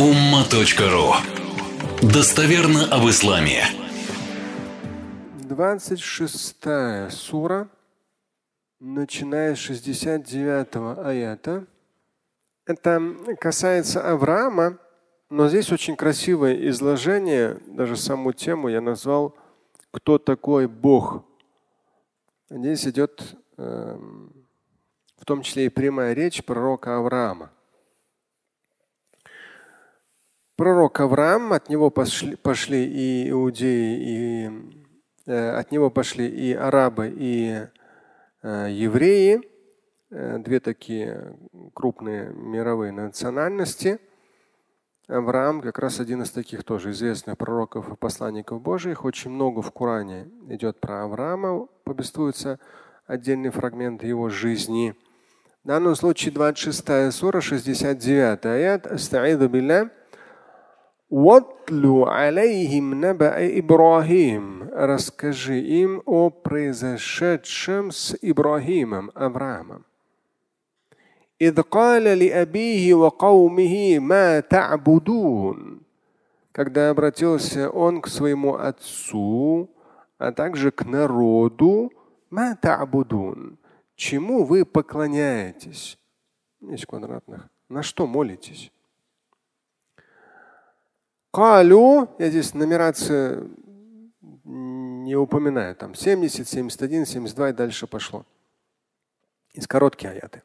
umma.ru Достоверно об исламе. 26 сура, начиная с 69 аята. Это касается Авраама, но здесь очень красивое изложение, даже саму тему я назвал «Кто такой Бог?». Здесь идет э, в том числе и прямая речь пророка Авраама. Пророк Авраам, от него пошли, пошли и иудеи, и э, от него пошли и арабы, и э, евреи, э, две такие крупные мировые национальности. Авраам как раз один из таких тоже известных пророков и посланников Божьих. Очень много в Коране идет про Авраама, повествуется отдельный фрагмент его жизни. В данном случае 26 сура, 69 аят. Астаиду билля. وَاتْلُ عَلَيْهِمْ نَبَأَ إِبْرَاهِيمَ Расскажи им о произошедшем с Ибрахимом, Авраамом. إذ قال لأبيه وقومه ما تعبدون Когда обратился он к своему отцу, а также к народу, ما تعبدون Чему вы поклоняетесь? Есть квадратных. На что молитесь? Калю, я здесь нумерацию не упоминаю, там 70, 71, 72 и дальше пошло. Из короткие аяты.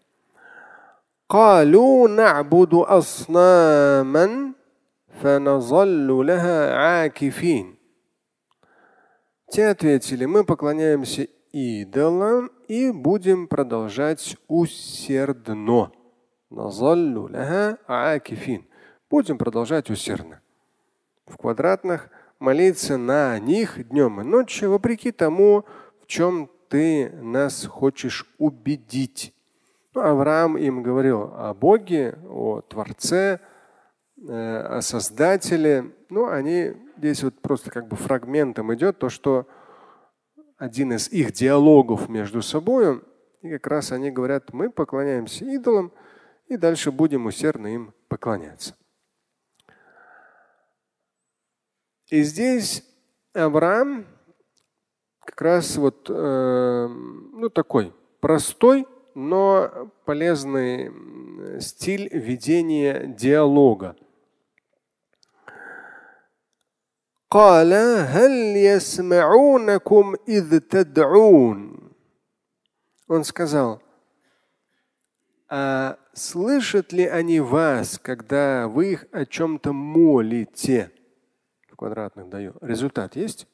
قالوا نعبد أصناما فنظل لها عاكفين. Те ответили, мы поклоняемся идолам и будем продолжать усердно. Будем продолжать усердно в квадратных, молиться на них днем и ночью, вопреки тому, в чем ты нас хочешь убедить. Ну, Авраам им говорил о Боге, о Творце, э, о Создателе. Ну, они здесь вот просто как бы фрагментом идет то, что один из их диалогов между собой, и как раз они говорят, мы поклоняемся идолам и дальше будем усердно им поклоняться. И здесь Авраам как раз вот э, ну, такой простой, но полезный стиль ведения диалога. قال هل يسمعونكم إذ تدعون Он сказал, а слышат ли они вас, когда вы их о чем-то молите? Квадратных даю. Результат есть?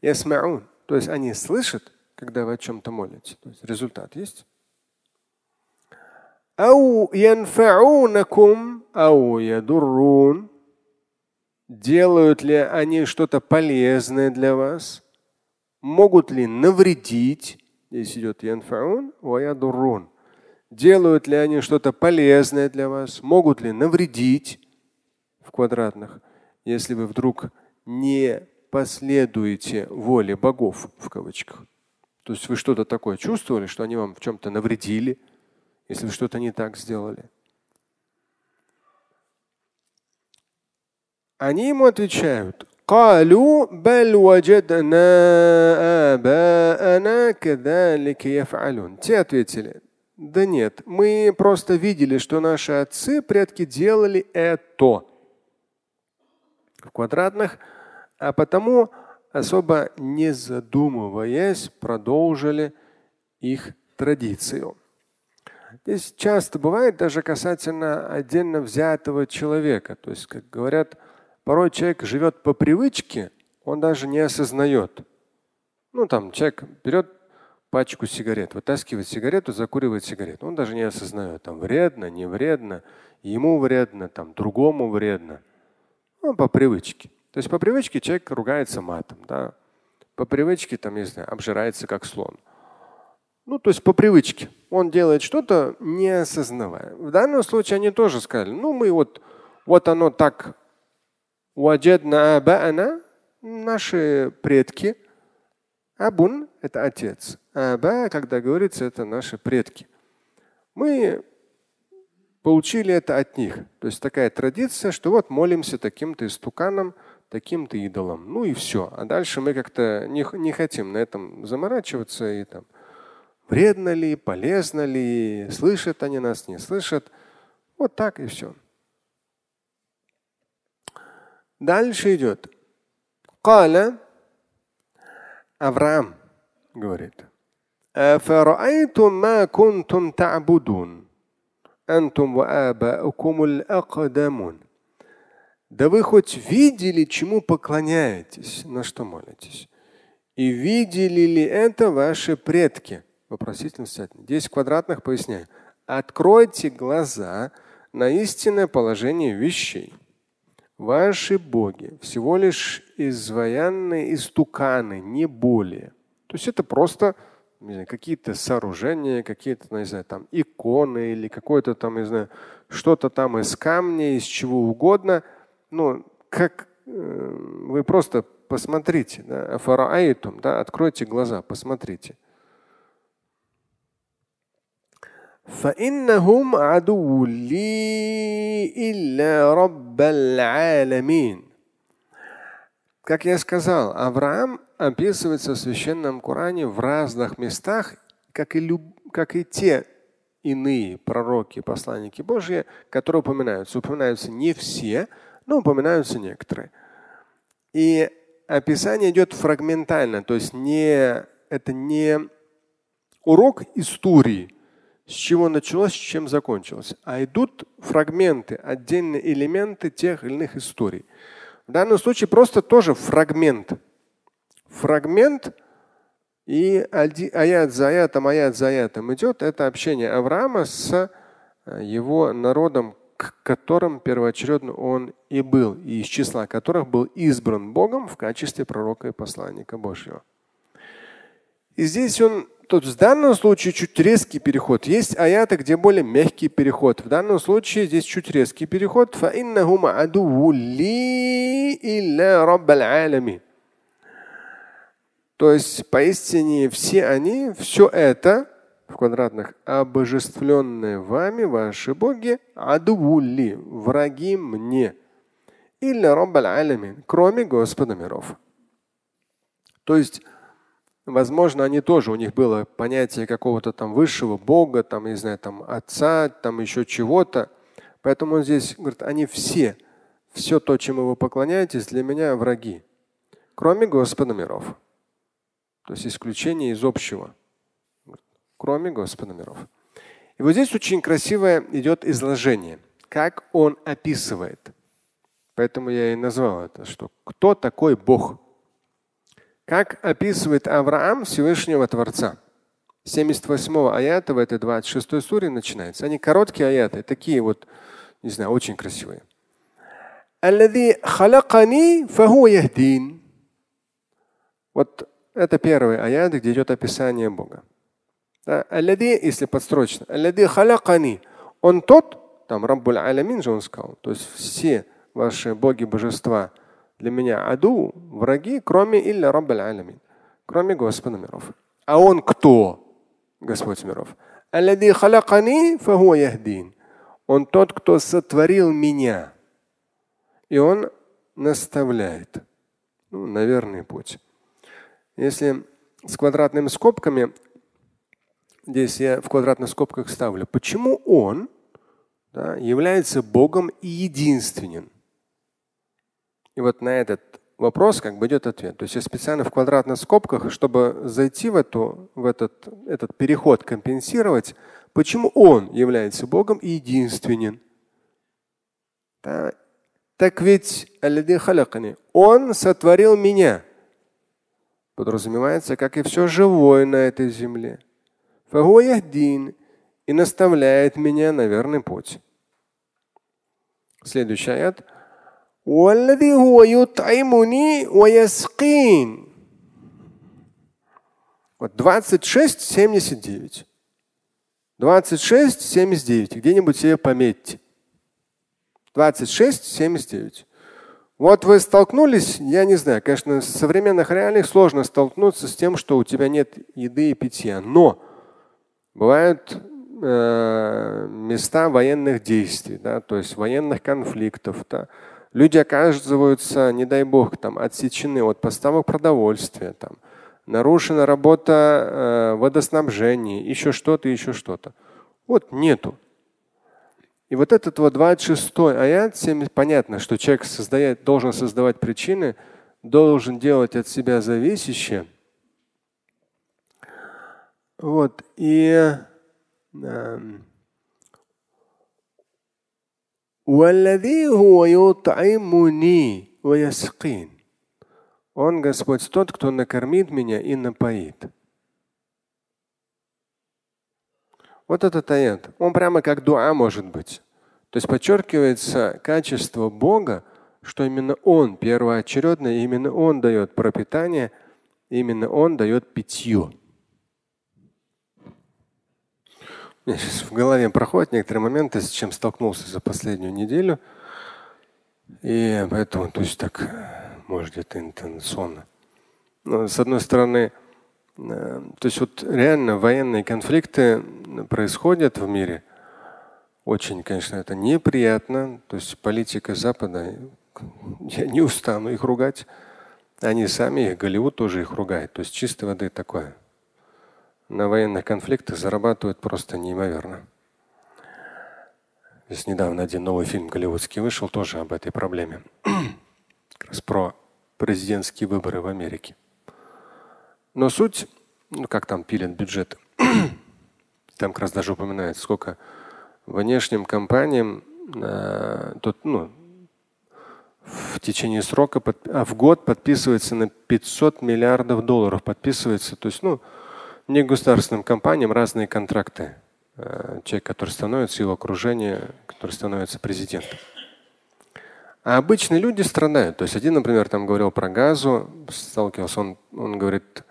Ясмаун. То есть они слышат, когда вы о чем-то молитесь. То есть результат есть? Ау янфаунакум ау ядуррун. Делают ли они что-то полезное для вас? Могут ли навредить? Здесь идет янфаун, ваядуррун. Делают ли они что-то полезное для вас? Могут ли навредить в квадратных? Если вы вдруг не последуете воле богов в кавычках. То есть вы что-то такое чувствовали, что они вам в чем-то навредили, если вы что-то не так сделали. Они ему отвечают, Те ответили, да нет, мы просто видели, что наши отцы, предки делали это квадратных, а потому особо не задумываясь продолжили их традицию. Здесь часто бывает даже касательно отдельно взятого человека. То есть, как говорят, порой человек живет по привычке, он даже не осознает. Ну, там человек берет пачку сигарет, вытаскивает сигарету, закуривает сигарету. Он даже не осознает, там вредно, не вредно, ему вредно, там другому вредно. Ну, по привычке. То есть по привычке человек ругается матом, да. По привычке, там, не знаю, обжирается как слон. Ну, то есть по привычке. Он делает что-то, не осознавая. В данном случае они тоже сказали, ну, мы вот, вот оно так, наши предки, абун – это отец, аба, когда говорится, это наши предки. Мы получили это от них. То есть такая традиция, что вот молимся таким-то истуканом, таким-то идолом. Ну и все. А дальше мы как-то не, не хотим на этом заморачиваться и там вредно ли, полезно ли, слышат они нас, не слышат. Вот так и все. Дальше идет. Каля Авраам говорит. أنتم وآباؤكم الأقدمون Да вы хоть видели, чему поклоняетесь, на что молитесь? И видели ли это ваши предки? Вопросительно стятно. 10 квадратных поясняю. Откройте глаза на истинное положение вещей. Ваши боги всего лишь изваянные истуканы, не более. То есть это просто какие-то сооружения, какие-то, ну, не знаю, там иконы или какое-то там, не знаю, что-то там из камня, из чего угодно. Ну, как э, вы просто посмотрите, да, афараайтум, да, откройте глаза, посмотрите. فإنهم عدو لي إلا رب العالمين. как я сказал, Авраам описывается в священном Коране в разных местах, как и, люб... как и те иные пророки, посланники Божьи, которые упоминаются. Упоминаются не все, но упоминаются некоторые. И описание идет фрагментально, то есть не, это не урок истории, с чего началось, с чем закончилось, а идут фрагменты, отдельные элементы тех или иных историй. В данном случае просто тоже фрагмент. Фрагмент и аят за аятом, аят за аятом идет. Это общение Авраама с э, его народом, к которым первоочередно он и был, и из числа которых был избран Богом в качестве пророка и посланника Божьего. И здесь он Тут в данном случае чуть резкий переход. Есть аяты, где более мягкий переход. В данном случае здесь чуть резкий переход. То есть поистине все они, все это в квадратных, обожествленные вами, ваши боги, адувули, враги мне. Или кроме Господа миров. То есть Возможно, они тоже, у них было понятие какого-то там высшего Бога, там, не знаю, там Отца, там еще чего-то. Поэтому он здесь говорит, они все, все то, чему вы поклоняетесь, для меня враги, кроме Господа миров. То есть исключение из общего, кроме Господа миров. И вот здесь очень красивое идет изложение, как он описывает. Поэтому я и назвал это, что кто такой Бог. Как описывает Авраам Всевышнего Творца? 78 аята в этой 26 суре начинается. Они короткие аяты, такие вот, не знаю, очень красивые. Вот это первый аят, где идет описание Бога. Да, если подстрочно. Он тот, там Раббуль Алямин же он сказал, то есть все ваши боги, божества – для меня аду, враги, кроме илля Раббаль Алямин, кроме Господа миров. А он кто? Господь миров. Он тот, кто сотворил меня. И он наставляет. Ну, на путь. Если с квадратными скобками, здесь я в квадратных скобках ставлю, почему он да, является Богом и единственным? И вот на этот вопрос как бы идет ответ. То есть я специально в квадратных скобках, чтобы зайти в, эту, в этот, этот переход, компенсировать, почему он является Богом и единственен. Да. Так ведь он сотворил меня. Подразумевается, как и все живое на этой земле. И наставляет меня на верный путь. Следующий аят. والذي هو يطعمني ويسقين. Вот 26, 79. 26, 79. Где-нибудь себе пометьте. 26, 79. Вот вы столкнулись, я не знаю, конечно, в современных реалиях сложно столкнуться с тем, что у тебя нет еды и питья. Но бывают э, места военных действий, да, то есть военных конфликтов. Да. Люди оказываются, не дай бог, там, отсечены от поставок продовольствия, там, нарушена работа э, водоснабжения, еще что-то, еще что-то. Вот нету. И вот этот вот 26 аят, всем понятно, что человек создает, должен создавать причины, должен делать от себя зависящее. Вот. И э, Он, Господь, тот, кто накормит меня и напоит. Вот этот аят. Он прямо как дуа может быть. То есть подчеркивается качество Бога, что именно Он первоочередно, именно Он дает пропитание, именно Он дает питье. У меня сейчас в голове проходят некоторые моменты, с чем столкнулся за последнюю неделю. И поэтому, то есть так, может, где-то интенсионно. Но, с одной стороны, Э, то есть вот реально военные конфликты происходят в мире. Очень, конечно, это неприятно. То есть политика Запада, я не устану их ругать. Они сами, Голливуд тоже их ругает. То есть чистой воды такое. На военных конфликтах зарабатывают просто неимоверно. Здесь недавно один новый фильм голливудский вышел тоже об этой проблеме. Как раз про президентские выборы в Америке. Но суть, ну как там пилят бюджет, там как раз даже упоминается, сколько внешним компаниям э, тут, ну, в течение срока, под, а в год подписывается на 500 миллиардов долларов подписывается. То есть, ну, не государственным компаниям разные контракты. Э, человек, который становится, его окружение, который становится президентом. А обычные люди страдают. То есть один, например, там говорил про газу, сталкивался, он, он говорит,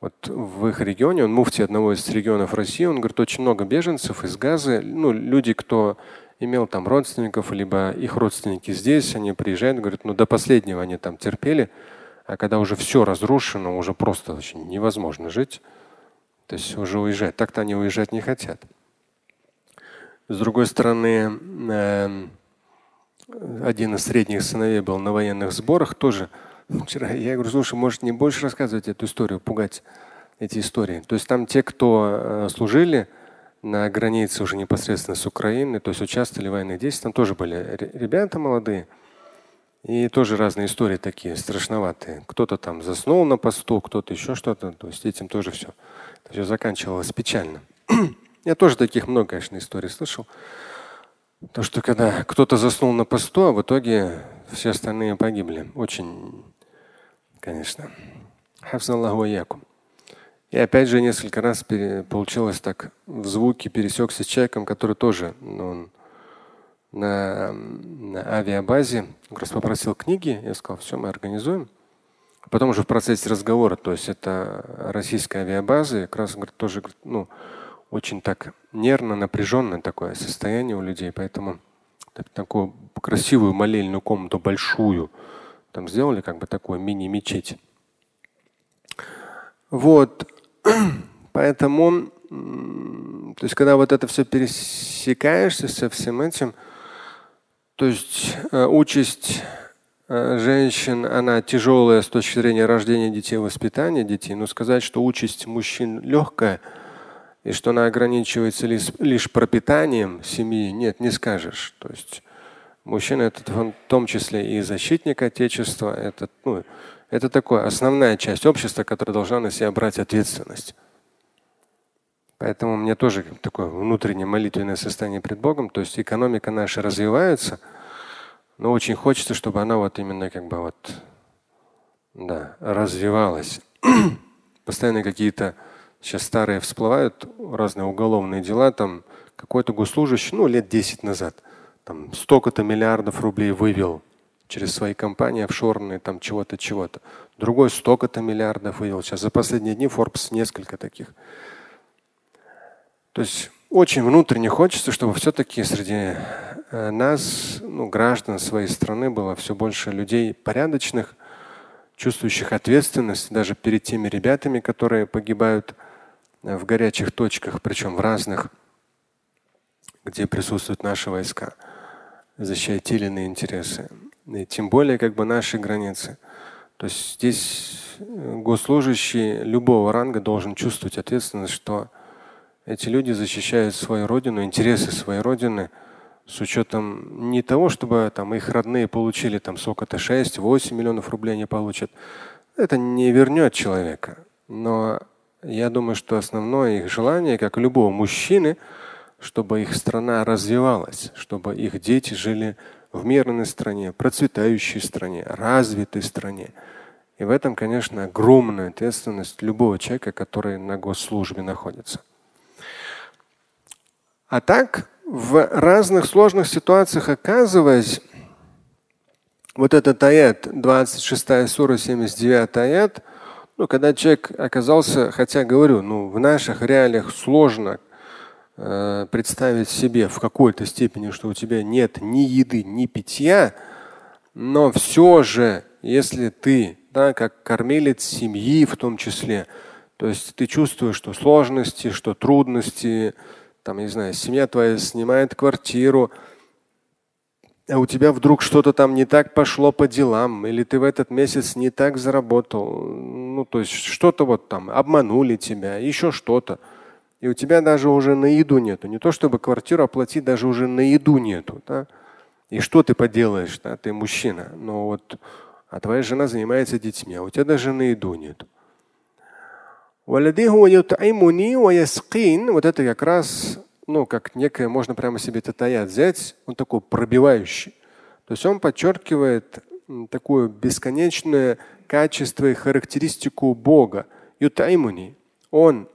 вот в их регионе, он муфти одного из регионов России, он говорит, очень много беженцев из Газы, ну, люди, кто имел там родственников, либо их родственники здесь, они приезжают, говорят, ну до последнего они там терпели, а когда уже все разрушено, уже просто очень невозможно жить, то есть уже уезжать. Так-то они уезжать не хотят. С другой стороны, э, один из средних сыновей был на военных сборах, тоже вчера. Я говорю, слушай, может не больше рассказывать эту историю, пугать эти истории. То есть там те, кто э, служили на границе уже непосредственно с Украиной, то есть участвовали в военных действиях, там тоже были ребята молодые. И тоже разные истории такие страшноватые. Кто-то там заснул на посту, кто-то еще что-то. То есть этим тоже все. Все заканчивалось печально. Я тоже таких много, конечно, историй слышал. То, что когда кто-то заснул на посту, а в итоге все остальные погибли. Очень конечно. И опять же несколько раз получилось так в звуке пересекся с человеком, который тоже ну, он на, на авиабазе как раз попросил книги. Я сказал, все, мы организуем. Потом уже в процессе разговора, то есть это российская авиабаза, как раз говорит, тоже ну, очень так нервно, напряженное такое состояние у людей, поэтому такую красивую молельную комнату большую, там сделали как бы такую мини-мечеть. Вот. Поэтому, то есть, когда вот это все пересекаешься со всем этим, то есть э, участь э, женщин, она тяжелая с точки зрения рождения детей, воспитания детей, но сказать, что участь мужчин легкая и что она ограничивается лишь, лишь пропитанием семьи, нет, не скажешь. То есть Мужчина это в том числе и защитник Отечества. Это, ну, это такая основная часть общества, которая должна на себя брать ответственность. Поэтому мне тоже такое внутреннее молитвенное состояние пред Богом. То есть экономика наша развивается, но очень хочется, чтобы она вот именно как бы вот да, развивалась. Постоянно какие-то сейчас старые всплывают разные уголовные дела, там какой-то госслужащий, ну, лет 10 назад – там столько-то миллиардов рублей вывел через свои компании офшорные, там чего-то, чего-то. Другой столько-то миллиардов вывел. Сейчас за последние дни Forbes несколько таких. То есть очень внутренне хочется, чтобы все-таки среди э, нас, ну, граждан своей страны, было все больше людей порядочных, чувствующих ответственность даже перед теми ребятами, которые погибают в горячих точках, причем в разных где присутствуют наши войска, защищать те интересы. И тем более как бы наши границы. То есть здесь э, госслужащий любого ранга должен чувствовать ответственность, что эти люди защищают свою родину, интересы своей родины с учетом не того, чтобы там их родные получили там сколько-то 6-8 миллионов рублей они получат. Это не вернет человека. Но я думаю, что основное их желание, как любого мужчины, чтобы их страна развивалась, чтобы их дети жили в мирной стране, процветающей стране, развитой стране. И в этом, конечно, огромная ответственность любого человека, который на госслужбе находится. А так, в разных сложных ситуациях оказываясь, вот этот аят, 26 сура, 79 аят, ну, когда человек оказался, хотя говорю, ну, в наших реалиях сложно э, представить себе в какой-то степени, что у тебя нет ни еды, ни питья, но все же, если ты, да, как кормилец семьи в том числе, то есть ты чувствуешь, что сложности, что трудности, там, не знаю, семья твоя снимает квартиру, а у тебя вдруг что-то там не так пошло по делам, или ты в этот месяц не так заработал, ну то есть что-то вот там обманули тебя, еще что-то. И у тебя даже уже на еду нету. Не то чтобы квартиру оплатить, даже уже на еду нету. Да? И что ты поделаешь, да? ты мужчина, но вот, а твоя жена занимается детьми, а у тебя даже на еду нету. Вот это как раз ну, как некое, можно прямо себе этот аят взять, он такой пробивающий. То есть он подчеркивает такое бесконечное качество и характеристику Бога. Ютаймуни. Он,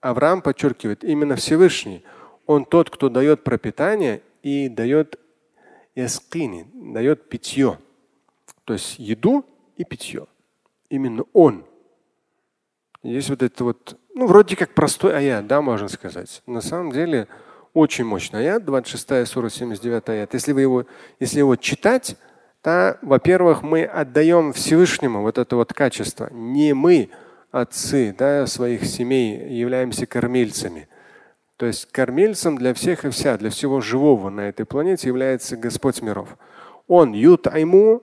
Авраам подчеркивает, именно Всевышний. Он тот, кто дает пропитание и дает яскини, дает питье. То есть еду и питье. Именно он. Есть вот это вот ну, вроде как простой аят, да, можно сказать. На самом деле очень мощный аят, 26 сура, 79 аят. Если, вы его, если его читать, то, во-первых, мы отдаем Всевышнему вот это вот качество. Не мы, отцы да, своих семей, являемся кормильцами. То есть кормильцем для всех и вся, для всего живого на этой планете является Господь миров. Он ют айму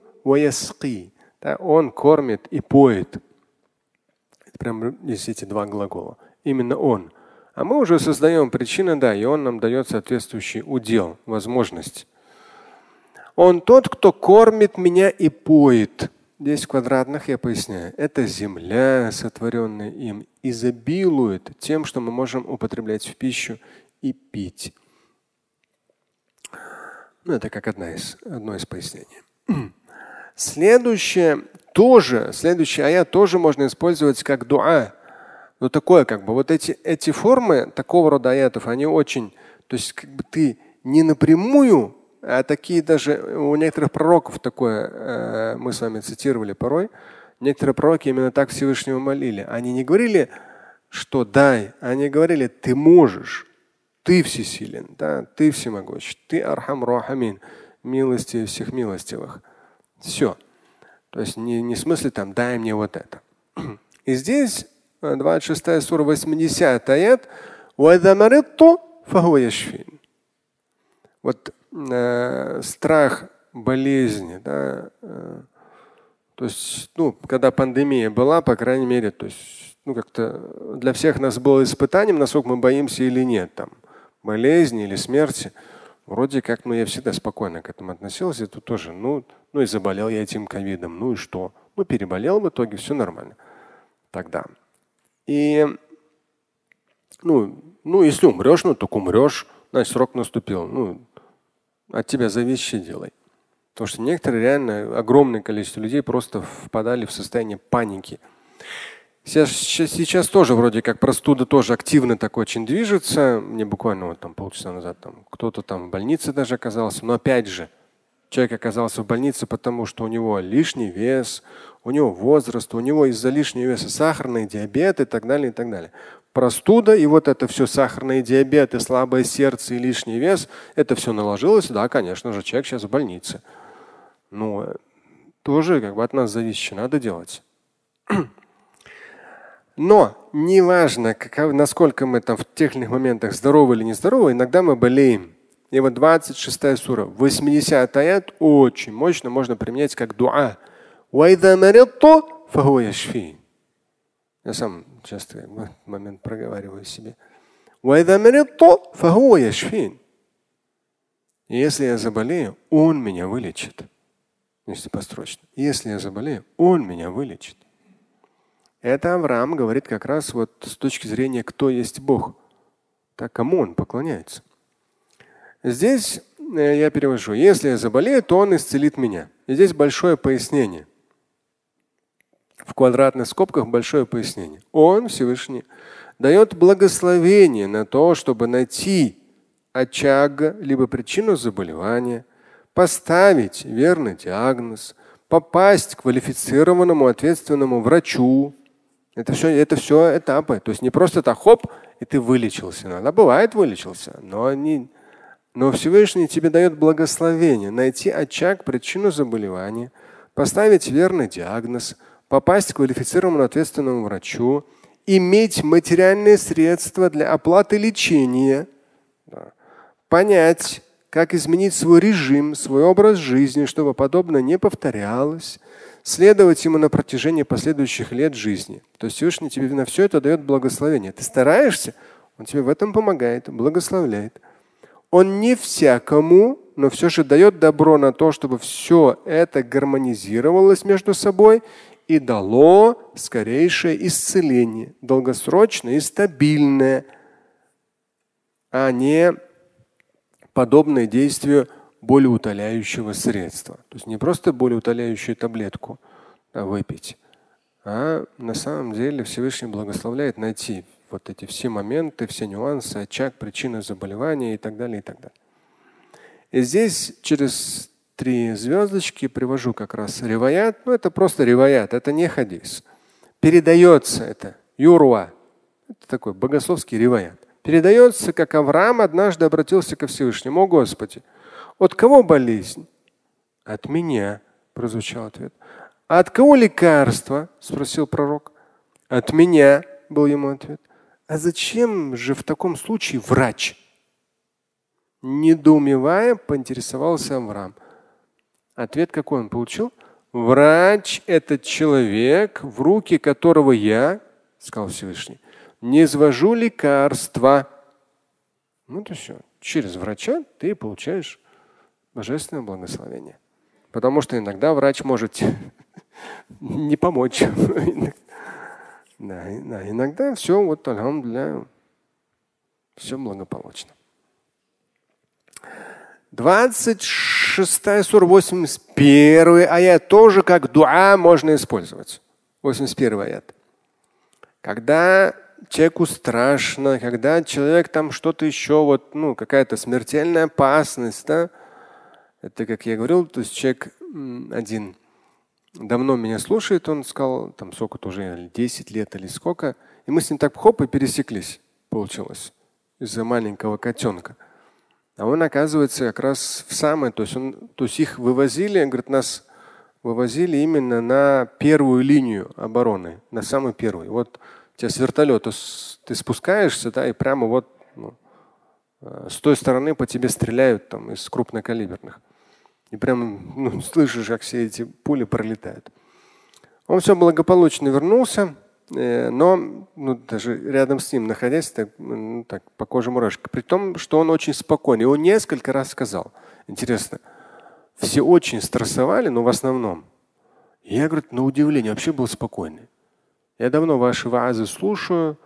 да, Он кормит и поет. Прям здесь эти два глагола. Именно он. А мы уже создаем причины, да, и он нам дает соответствующий удел, возможность. Он тот, кто кормит меня и поет. Здесь в квадратных я поясняю. Это земля, сотворенная им, изобилует тем, что мы можем употреблять в пищу и пить. Ну, это как одна из, одно из пояснений. Следующее тоже, следующий аят тоже можно использовать как дуа. Но такое как бы вот эти, эти формы такого рода аятов, они очень, то есть как бы ты не напрямую, а такие даже у некоторых пророков такое, э, мы с вами цитировали порой, некоторые пророки именно так Всевышнего молили. Они не говорили, что дай, они говорили, ты можешь, ты всесилен, да, ты всемогущ, ты архам рахамин, милости всех милостивых. Все. То есть не, не в смысле там дай мне вот это. И здесь 26 э, сура 80 аят. Вот э, страх болезни, да, э, то есть, ну, когда пандемия была, по крайней мере, то есть, ну, как-то для всех нас было испытанием, насколько мы боимся или нет, там, болезни или смерти. Вроде как, ну, я всегда спокойно к этому относился. Тут тоже, ну, ну и заболел я этим ковидом. Ну и что? Ну, переболел в итоге, все нормально. Тогда. И, ну, ну если умрешь, ну, так умрешь. Значит, срок наступил. Ну, от тебя зависящее делай. Потому что некоторые реально, огромное количество людей просто впадали в состояние паники. Сейчас, сейчас тоже вроде как простуда тоже активно так очень движется. Мне буквально вот там полчаса назад там кто-то там в больнице даже оказался. Но опять же, человек оказался в больнице, потому что у него лишний вес, у него возраст, у него из-за лишнего веса сахарный диабет и так далее, и так далее. Простуда и вот это все сахарный диабет и слабое сердце и лишний вес, это все наложилось, да, конечно же, человек сейчас в больнице. Ну, тоже как бы от нас зависит, надо делать. Но неважно, каков, насколько мы там в тех или иных моментах здоровы или нездоровы, иногда мы болеем. И вот 26 сура, 80 аят очень мощно можно применять как дуа. Я сам часто в этот момент проговариваю себе. И если я заболею, он меня вылечит. Если построчно. Если я заболею, он меня вылечит. Это Авраам говорит как раз вот с точки зрения, кто есть Бог. Так кому он поклоняется. Здесь э, я перевожу. Если я заболею, то он исцелит меня. И здесь большое пояснение. В квадратных скобках большое пояснение. Он, Всевышний, дает благословение на то, чтобы найти очаг, либо причину заболевания, поставить верный диагноз, попасть к квалифицированному ответственному врачу. Это все, это все этапы. То есть не просто так хоп, и ты вылечился. Иногда бывает вылечился, но не, но Всевышний тебе дает благословение найти очаг, причину заболевания, поставить верный диагноз, попасть к квалифицированному ответственному врачу, иметь материальные средства для оплаты лечения, да, понять, как изменить свой режим, свой образ жизни, чтобы подобное не повторялось, следовать ему на протяжении последующих лет жизни. То есть Всевышний тебе на все это дает благословение. Ты стараешься, он тебе в этом помогает, благословляет. Он не всякому, но все же дает добро на то, чтобы все это гармонизировалось между собой и дало скорейшее исцеление, долгосрочное и стабильное, а не подобное действию болеутоляющего средства. То есть не просто болеутоляющую таблетку выпить, а на самом деле Всевышний благословляет найти вот эти все моменты, все нюансы, очаг, причины заболевания и так далее, и так далее. И здесь через три звездочки привожу как раз реваят. Ну, это просто реваят, это не хадис. Передается это, юруа. Это такой богословский реваят. Передается, как Авраам однажды обратился ко Всевышнему. О Господи, от кого болезнь? От меня, прозвучал ответ. А от кого лекарство? спросил пророк. От меня, был ему ответ. А зачем же в таком случае врач? Недоумевая, поинтересовался Авраам. Ответ какой он получил? Врач – это человек, в руки которого я, сказал Всевышний, не извожу лекарства. Ну то все. Через врача ты получаешь божественное благословение. Потому что иногда врач может не помочь. Да, да, иногда все вот для все благополучно. 26 сура, 81 аят тоже как дуа можно использовать. 81 аят. Когда человеку страшно, когда человек там что-то еще, вот, ну, какая-то смертельная опасность, да, это, как я говорил, то есть человек один давно меня слушает, он сказал, там сколько-то уже, 10 лет или сколько. И мы с ним так хоп и пересеклись, получилось, из-за маленького котенка. А он, оказывается, как раз в самое, то есть, он, то есть их вывозили, говорит, нас вывозили именно на первую линию обороны, на самую первую. Вот тебя с вертолета ты спускаешься, да, и прямо вот ну, э, с той стороны по тебе стреляют там из крупнокалиберных. И прям ну, слышишь, как все эти пули пролетают. Он все благополучно вернулся, э, но ну, даже рядом с ним находясь, так, ну, так по коже мурашка. При том, что он очень спокойный. Он несколько раз сказал. Интересно, все очень стрессовали, но в основном. Я, говорю, на удивление вообще был спокойный. Я давно ваши вазы слушаю,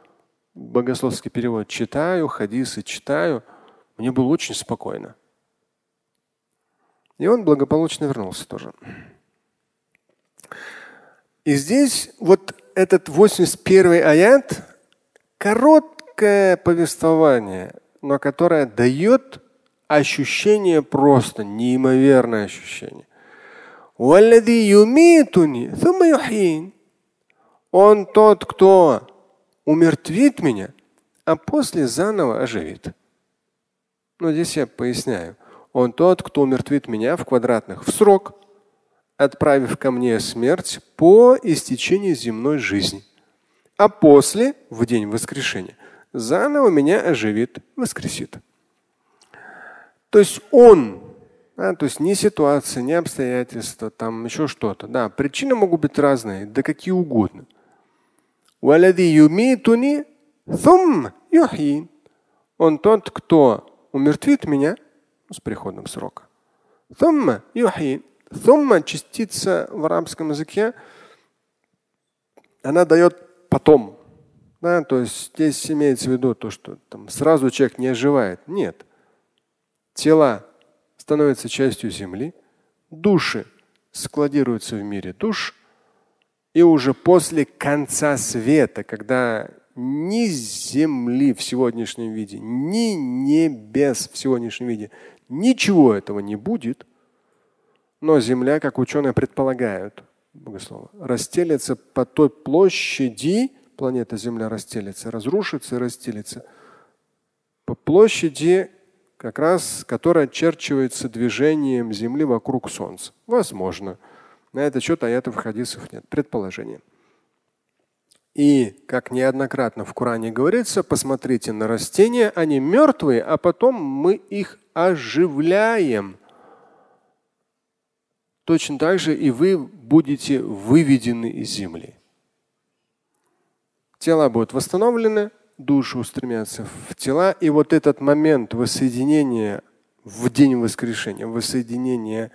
богословский перевод читаю, хадисы читаю. Мне было очень спокойно. И он благополучно вернулся тоже. И здесь вот этот 81 аят, короткое повествование, но которое дает ощущение просто, неимоверное ощущение. Он тот, кто умертвит меня, а после заново оживит. Но здесь я поясняю. Он тот, кто умертвит меня в квадратных в срок, отправив ко мне смерть по истечении земной жизни. А после, в день воскрешения, заново меня оживит, воскресит. То есть он, да, то есть не ситуация, не обстоятельства, там еще что-то. Да, причины могут быть разные, да какие угодно. Он тот, кто умертвит меня с приходом срока. Thumma Thumma частица в арабском языке, она дает потом. Да, то есть здесь имеется в виду то, что там сразу человек не оживает. Нет. Тела становятся частью земли, души складируются в мире душ, и уже после конца света, когда ни земли в сегодняшнем виде, ни небес в сегодняшнем виде, ничего этого не будет, но Земля, как ученые предполагают, богословы, расстелится по той площади, планета Земля расстелится, разрушится и расстелится, по площади, как раз, которая очерчивается движением Земли вокруг Солнца. Возможно. На этот счет аятов хадисов нет. Предположение. И, как неоднократно в Коране говорится, посмотрите на растения, они мертвые, а потом мы их оживляем – точно так же и вы будете выведены из земли. Тела будут восстановлены, души устремятся в тела. И вот этот момент воссоединения в день воскрешения, воссоединения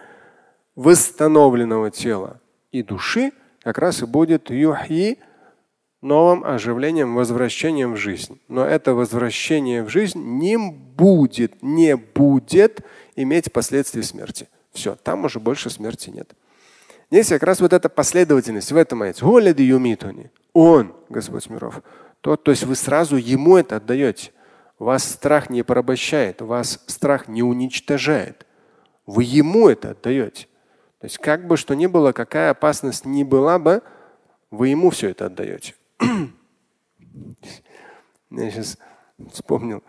восстановленного тела и души как раз и будет юхи новым оживлением, возвращением в жизнь. Но это возвращение в жизнь не будет, не будет иметь последствия смерти. Все, там уже больше смерти нет. Здесь как раз вот эта последовательность в этом аяте. Он, Господь миров. Тот, то есть вы сразу ему это отдаете. Вас страх не порабощает, вас страх не уничтожает. Вы ему это отдаете. То есть как бы что ни было, какая опасность ни была бы, вы ему все это отдаете. Я сейчас вспомнил.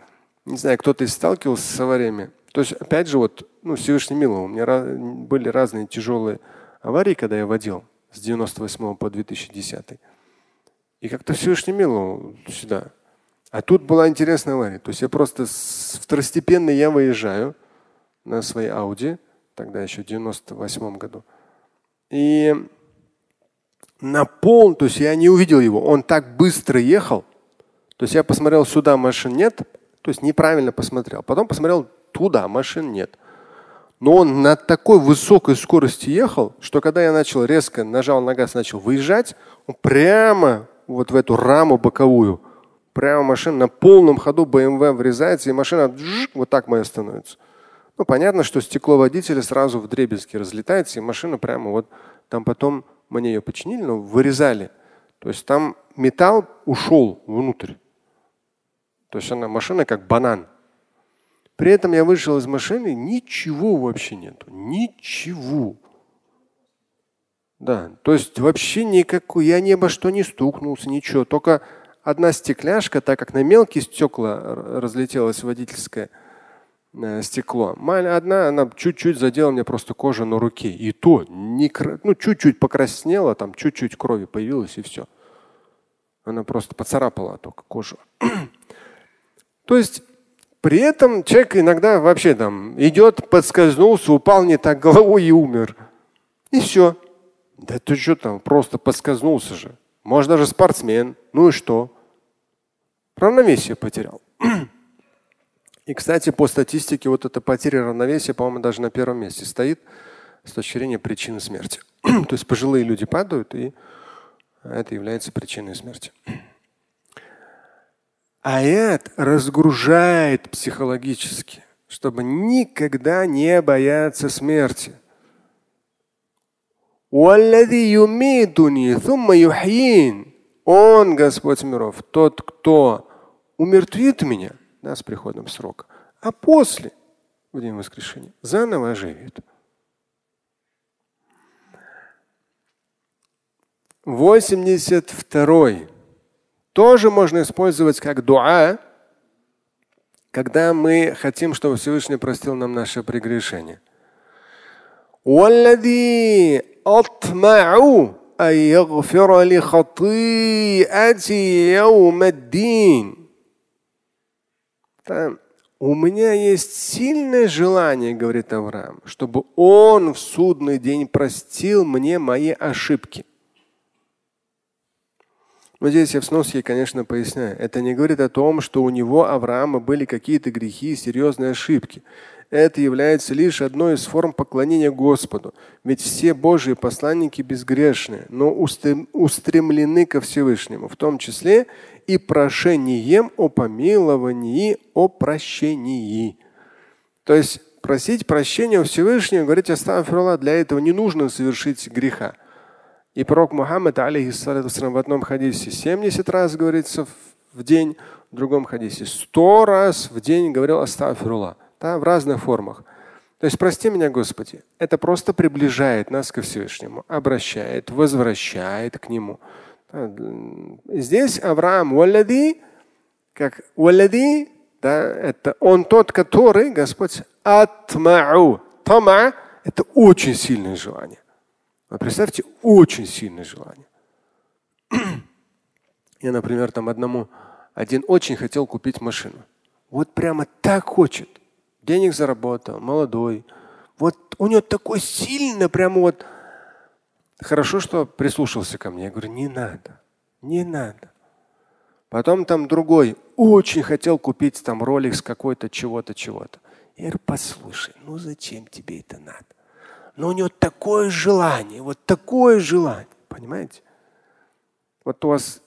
Не знаю, кто-то сталкивался с авариями. То есть, опять же, вот, ну, Всевышний мило, у меня были разные тяжелые аварии, когда я водил с 98 по 2010. И как-то Всевышний мило сюда. А тут была интересная авария. То есть я просто с второстепенной я выезжаю на своей Ауди, тогда еще в 98 году. И на пол, то есть я не увидел его, он так быстро ехал. То есть я посмотрел сюда, машин нет, то есть неправильно посмотрел. Потом посмотрел туда, машин нет. Но он на такой высокой скорости ехал, что когда я начал резко нажал на газ, начал выезжать, он прямо вот в эту раму боковую, прямо машина на полном ходу BMW врезается, и машина вот так моя становится. Ну, понятно, что стекло водителя сразу в дребезги разлетается, и машина прямо вот там потом мне ее починили, но вырезали. То есть там металл ушел внутрь. То есть она машина как банан. При этом я вышел из машины, ничего вообще нету. Ничего. Да, то есть вообще никакой, я ни обо что не стукнулся, ничего. Только одна стекляшка, так как на мелкие стекла разлетелось водительское э, стекло. Одна, она чуть-чуть задела мне просто кожу на руке. И то, не, ну, чуть-чуть покраснела, там чуть-чуть крови появилось и все. Она просто поцарапала только кожу. то есть при этом человек иногда вообще там идет, подскользнулся, упал не так головой и умер. И все. Да ты что там, просто подскользнулся же. Может даже спортсмен. Ну и что? Равновесие потерял. И, кстати, по статистике вот эта потеря равновесия, по-моему, даже на первом месте стоит с точки зрения причины смерти. То есть пожилые люди падают, и это является причиной смерти. Аят разгружает психологически, чтобы никогда не бояться смерти. Он, Господь миров, тот, кто умертвит меня да, с приходом срока, а после, в день воскрешения, заново оживит. Восемьдесят второй тоже можно использовать как дуа, когда мы хотим, чтобы Всевышний простил нам наше прегрешение. والذي أطمع أن يغفر لخطيئتي يوم الدين. у меня есть сильное желание, говорит Авраам, чтобы он в судный день простил мне мои ошибки. Но здесь я в сноске, конечно, поясняю. Это не говорит о том, что у него, Авраама, были какие-то грехи, серьезные ошибки. Это является лишь одной из форм поклонения Господу. Ведь все Божьи посланники безгрешные, но устремлены ко Всевышнему, в том числе и прошением о помиловании, о прощении. То есть просить прощения у Всевышнего, говорить астафирулlah, для этого не нужно совершить греха. И пророк Мухаммад, алейхиссалату в одном хадисе 70 раз говорится в день, в другом хадисе 100 раз в день говорил астафирулlah, да, в разных формах. То есть прости меня, Господи, это просто приближает нас ко Всевышнему, обращает, возвращает к Нему. Здесь Авраам валади, как валади, да, это он тот, который, Господь, атмау. Тама – это очень сильное желание. Вот представьте, очень сильное желание. Я, например, там одному, один очень хотел купить машину. Вот прямо так хочет. Денег заработал, молодой. Вот у него такой сильно, прямо вот Хорошо, что прислушался ко мне. Я говорю, не надо, не надо. Потом там другой очень хотел купить там ролик с какой-то чего-то, чего-то. Я говорю, послушай, ну зачем тебе это надо? Но у него такое желание, вот такое желание, понимаете? Вот у вас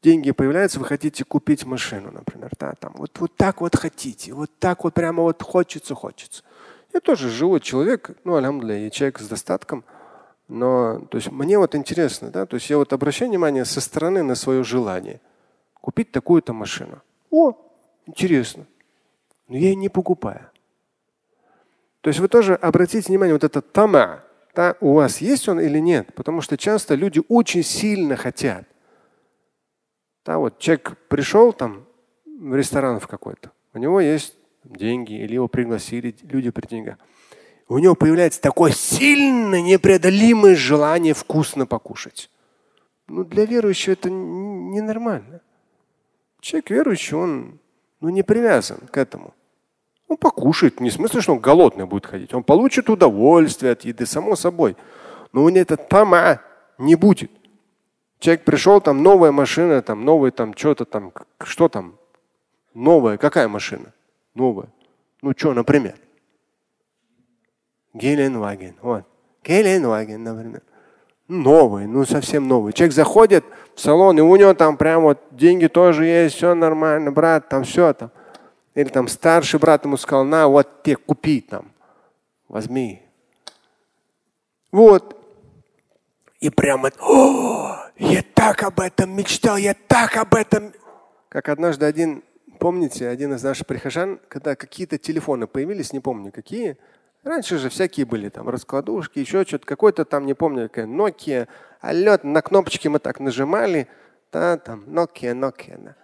деньги появляются, вы хотите купить машину, например, да, там, вот, вот так вот хотите, вот так вот прямо вот хочется, хочется. Я тоже живой человек, ну, алямдуля, я человек с достатком – но то есть мне вот интересно, да, то есть я вот обращаю внимание со стороны на свое желание купить такую-то машину. О, интересно. Но я ее не покупаю. То есть вы тоже обратите внимание, вот этот тама, да, у вас есть он или нет? Потому что часто люди очень сильно хотят. Да, вот человек пришел там в ресторан в какой-то, у него есть деньги, или его пригласили люди при деньгах у него появляется такое сильное, непреодолимое желание вкусно покушать. Ну, для верующего это ненормально. Человек верующий, он ну, не привязан к этому. Он покушает, не в смысле, что он голодный будет ходить. Он получит удовольствие от еды, само собой. Но у него это тама не будет. Человек пришел, там новая машина, там новая, там что-то там, что там? Новая, какая машина? Новая. Ну что, например? Геленваген. Вот. Геленваген, например. Новый, ну совсем новый. Человек заходит в салон, и у него там прям вот деньги тоже есть, все нормально, брат, там все там. Или там старший брат ему сказал, на, вот тебе купи там, возьми. Вот. И прямо, о, я так об этом мечтал, я так об этом. Как однажды один, помните, один из наших прихожан, когда какие-то телефоны появились, не помню какие, Раньше же всякие были там раскладушки, еще что-то, какой-то там, не помню, какая Nokia, а лед на кнопочки мы так нажимали, да, там Nokia, Nokia. Да.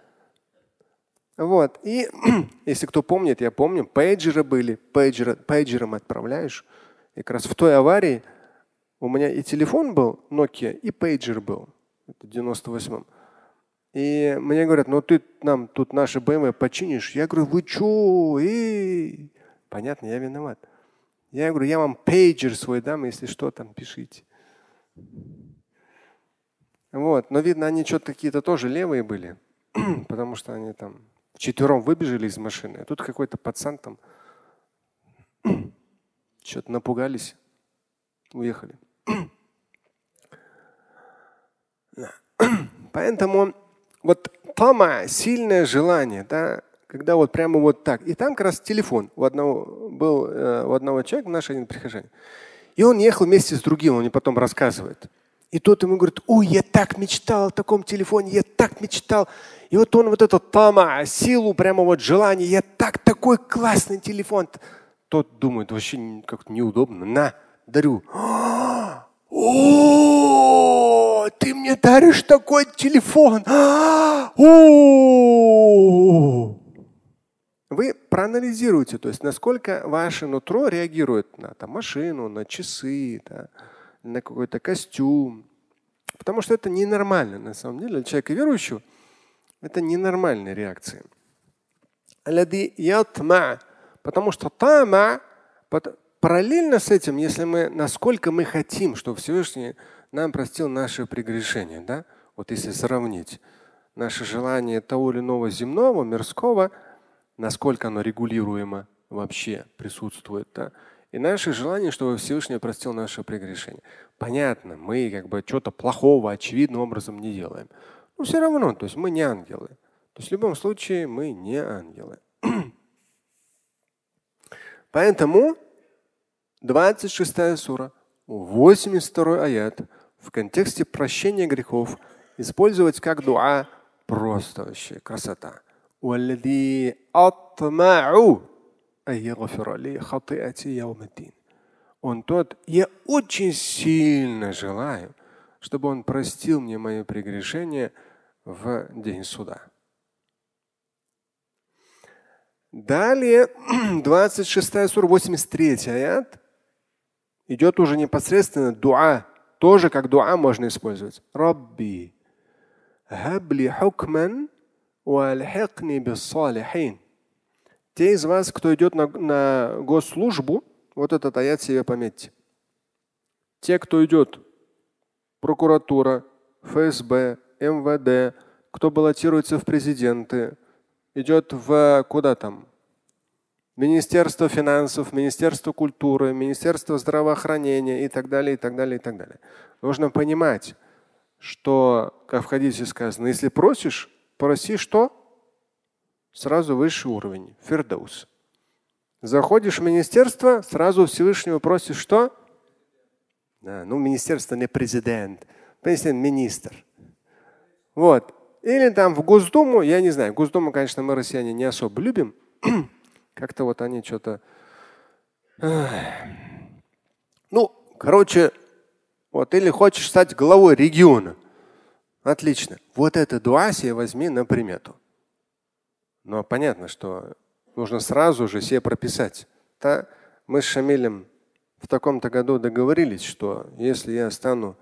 Вот. И если кто помнит, я помню, пейджеры были, пейджеры, пейджером отправляешь. И как раз в той аварии у меня и телефон был Nokia, и пейджер был. Это в 98-м. И мне говорят, ну ты нам тут наши BMW починишь. Я говорю, вы что? Эй! Понятно, я виноват. Я говорю, я вам пейджер свой дам, если что, там пишите. Вот. Но видно, они что-то какие-то тоже левые были, потому что они там четвером выбежали из машины. А тут какой-то пацан там что-то напугались, уехали. Поэтому вот тама, сильное желание, да, когда вот прямо вот так. И там как раз телефон у одного был э, у одного человека, наш один прихожанин. И он ехал вместе с другим, он мне потом рассказывает. И тот ему говорит, ой, я так мечтал о таком телефоне, я так мечтал. И вот он вот этот тама, силу, прямо вот желание, я так, такой классный телефон. Тот думает, вообще как-то неудобно. На, дарю. О, ты мне даришь такой телефон. О, вы проанализируете, то есть насколько ваше нутро реагирует на там, машину, на часы, да, на какой-то костюм. Потому что это ненормально на самом деле. Для человека верующего это ненормальная реакция. Потому что тама, параллельно с этим, если мы, насколько мы хотим, чтобы Всевышний нам простил наши прегрешения, да? Вот если сравнить наше желание того или иного земного, мирского, насколько оно регулируемо вообще присутствует, да? И наше желание, чтобы Всевышний простил наши прегрешения. Понятно, мы как бы что-то плохого очевидным образом не делаем. Но все равно, то есть мы не ангелы. То есть в любом случае мы не ангелы. Поэтому 26 сура, 82 аят в контексте прощения грехов использовать как дуа просто вообще красота. Он тот, я очень сильно желаю, чтобы он простил мне мои прегрешения в день суда. Далее, 26 сура, 83 аят, идет уже непосредственно дуа. Тоже как дуа можно использовать. Рабби, хабли хукман. Те из вас, кто идет на, на госслужбу, вот этот аят себе пометьте. Те, кто идет, прокуратура, ФСБ, МВД, кто баллотируется в президенты, идет в куда там? Министерство финансов, Министерство культуры, Министерство здравоохранения и так далее, и так далее, и так далее. Нужно понимать, что, как в хадисе сказано, если просишь, проси что? Сразу высший уровень, фердаус. Заходишь в министерство, сразу Всевышнего просишь что? Да, ну, министерство не президент, президент министр. Вот. Или там в Госдуму, я не знаю, Госдуму, конечно, мы, россияне, не особо любим. Как-то вот они что-то… Ну, короче, вот, или хочешь стать главой региона. Отлично. Вот это дуа себе возьми на примету. Но понятно, что нужно сразу же себе прописать. Да? Мы с Шамилем в таком-то году договорились, что если я стану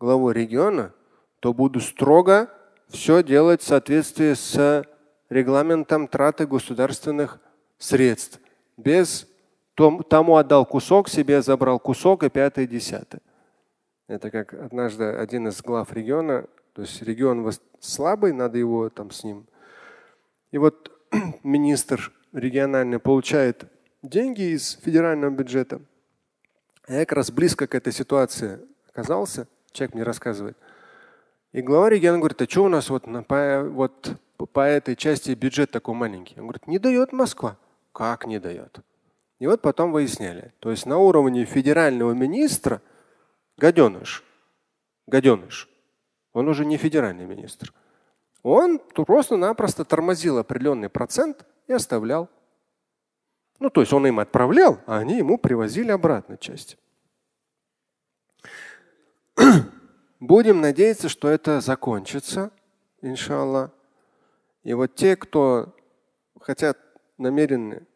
главой региона, то буду строго все делать в соответствии с регламентом траты государственных средств. Без том, тому отдал кусок, себе забрал кусок и пятое, десятое. Это как однажды один из глав региона, то есть регион слабый, надо его там с ним. И вот министр региональный получает деньги из федерального бюджета. Я как раз близко к этой ситуации оказался. Человек мне рассказывает – и глава региона говорит, а что у нас вот, на, по, вот по этой части бюджет такой маленький? Он говорит, не дает Москва. Как не дает? И вот потом выясняли. То есть на уровне федерального министра гаденыш, гаденыш, он уже не федеральный министр. Он просто-напросто тормозил определенный процент и оставлял. Ну, то есть он им отправлял, а они ему привозили обратно часть. Будем надеяться, что это закончится, иншаллах. И вот те, кто хотят намерены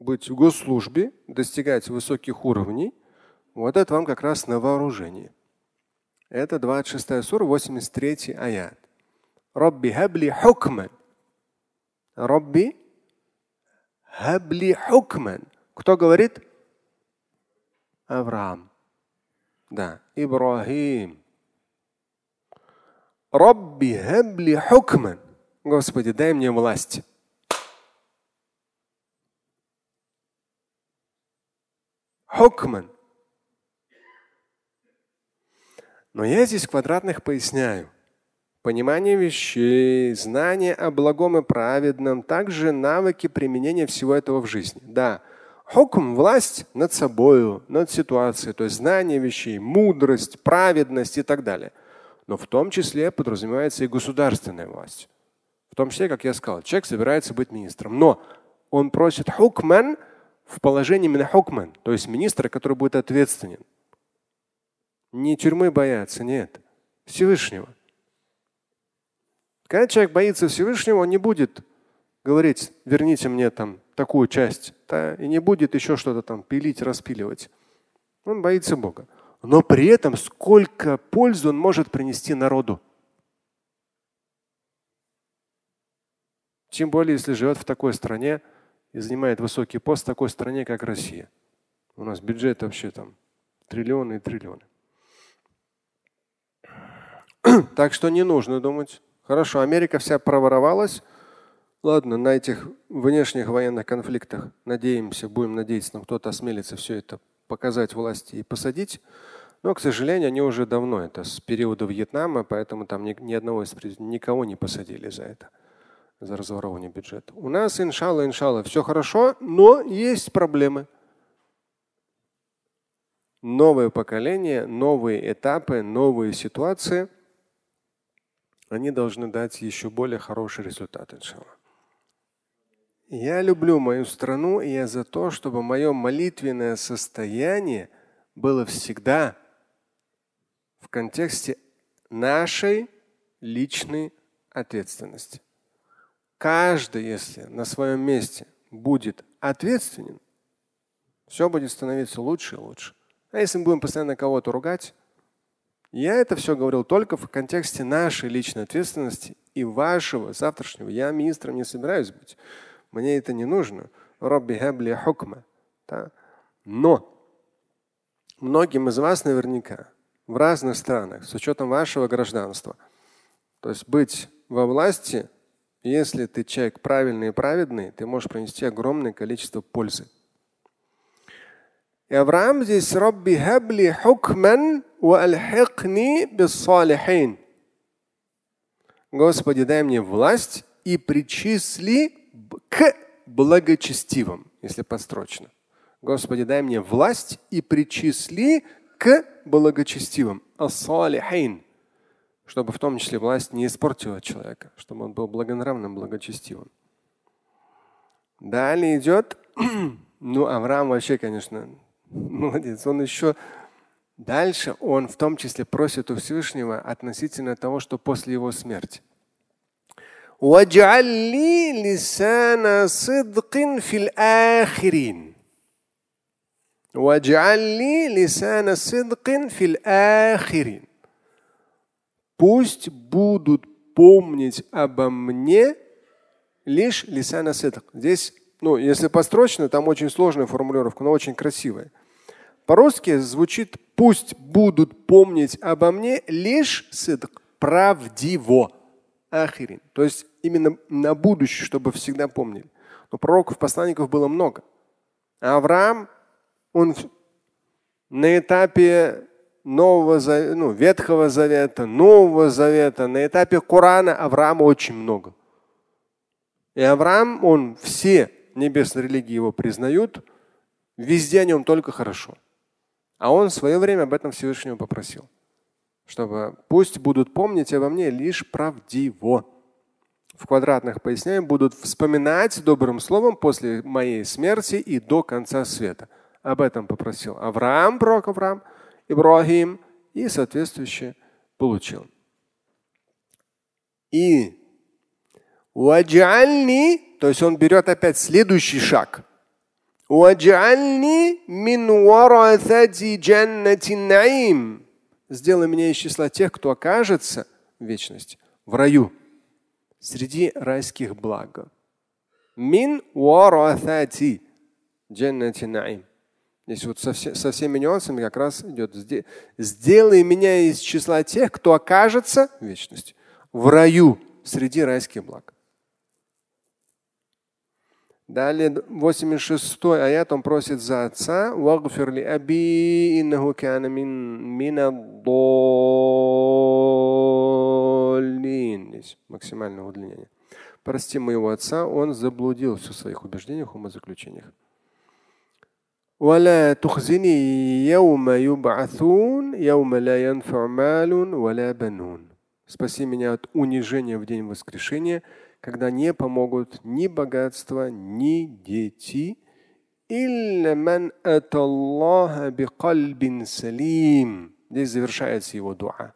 быть в госслужбе, достигать высоких уровней, вот это вам как раз на вооружении. Это 26 сура, 83 аят. Рабби хабли хукман. Рабби хабли хукман. Кто говорит? Авраам. Да, Ибрахим. Рабби хабли хукман. Господи, дай мне власть. Хукман. Но я здесь квадратных поясняю. Понимание вещей, знание о благом и праведном, также навыки применения всего этого в жизни. Да, Хукм – власть над собою, над ситуацией, то есть знание вещей, мудрость, праведность и так далее. Но в том числе подразумевается и государственная власть. В том числе, как я сказал, человек собирается быть министром. Но он просит хукман в положении именно хукман, то есть министра, который будет ответственен. Не тюрьмы бояться, нет. Всевышнего. Когда человек боится Всевышнего, он не будет говорить, верните мне там такую часть, да, и не будет еще что-то там пилить, распиливать. Он боится Бога. Но при этом сколько пользы он может принести народу. Тем более, если живет в такой стране и занимает высокий пост в такой стране, как Россия. У нас бюджет вообще там триллионы и триллионы. Так что не нужно думать. Хорошо, Америка вся проворовалась. Ладно, на этих внешних военных конфликтах надеемся, будем надеяться, но кто-то осмелится все это показать власти и посадить. Но, к сожалению, они уже давно, это с периода Вьетнама, поэтому там ни, ни одного из никого не посадили за это, за разворовывание бюджета. У нас, иншалла, иншалла, все хорошо, но есть проблемы. Новое поколение, новые этапы, новые ситуации, они должны дать еще более хороший результат, иншалла. Я люблю мою страну, и я за то, чтобы мое молитвенное состояние было всегда в контексте нашей личной ответственности. Каждый, если на своем месте будет ответственен, все будет становиться лучше и лучше. А если мы будем постоянно кого-то ругать, я это все говорил только в контексте нашей личной ответственности и вашего завтрашнего. Я министром не собираюсь быть. Мне это не нужно. Робби хабли хукма. Но многим из вас наверняка в разных странах с учетом вашего гражданства, то есть быть во власти, если ты человек правильный и праведный, ты можешь принести огромное количество пользы. И Авраам здесь Робби хабли хукман альхикни биссалихин. Господи, дай мне власть и причисли к благочестивым, если подстрочно. Господи, дай мне власть и причисли к благочестивым. Ассалихин. Чтобы в том числе власть не испортила человека, чтобы он был благонравным, благочестивым. Далее идет, ну, Авраам вообще, конечно, молодец. Он еще Дальше он в том числе просит у Всевышнего относительно того, что после его смерти. Пусть будут помнить обо мне лишь лисана сидк. Здесь, ну, если построчно, там очень сложная формулировка, но очень красивая. По-русски звучит пусть будут помнить обо мне лишь сидк, правдиво ахирин. То есть именно на будущее, чтобы всегда помнили. Но пророков, посланников было много. А Авраам, он на этапе Нового ну, Ветхого Завета, Нового Завета, на этапе Корана Авраама очень много. И Авраам, он все небесные религии его признают, везде о нем только хорошо. А он в свое время об этом Всевышнего попросил чтобы пусть будут помнить обо мне лишь правдиво. В квадратных поясняем, будут вспоминать добрым словом после моей смерти и до конца света. Об этом попросил Авраам, пророк Авраам, Ибрахим и соответствующе получил. И Ваджальни, то есть он берет опять следующий шаг. Мин варатати джаннати наим сделай меня из числа тех, кто окажется в вечности в раю среди райских благ. Мин варатати джаннати наим. Здесь вот со, все, со всеми нюансами как раз идет. Сделай меня из числа тех, кто окажется в вечности в раю среди райских благ. Далее 86 аят он просит за отца. Вагфир ли аби иннаху кана мин мина Здесь максимальное удлинение. Прости моего отца, он заблудился в своих убеждениях, умозаключениях. ولا تخزني يوم يبعثون يوم لا ينفع مال ولا بنون. Спаси меня от унижения в день воскрешения, когда не помогут ни богатство, ни дети. Здесь завершается его дуа.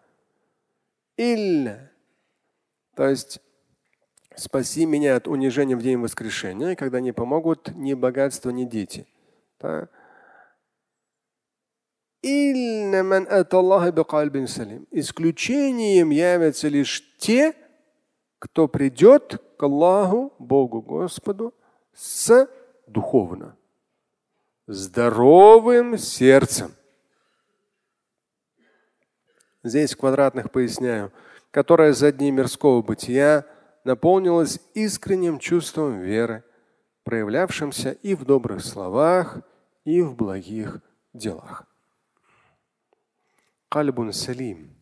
Илля. То есть спаси меня от унижения в день воскрешения, когда не помогут ни богатство, ни дети. Да? Исключением явятся лишь те, кто придет к Аллаху, Богу Господу, с духовно, здоровым сердцем. Здесь в квадратных поясняю, которое за дни мирского бытия наполнилось искренним чувством веры, проявлявшимся и в добрых словах, и в благих делах. Кальбун Салим.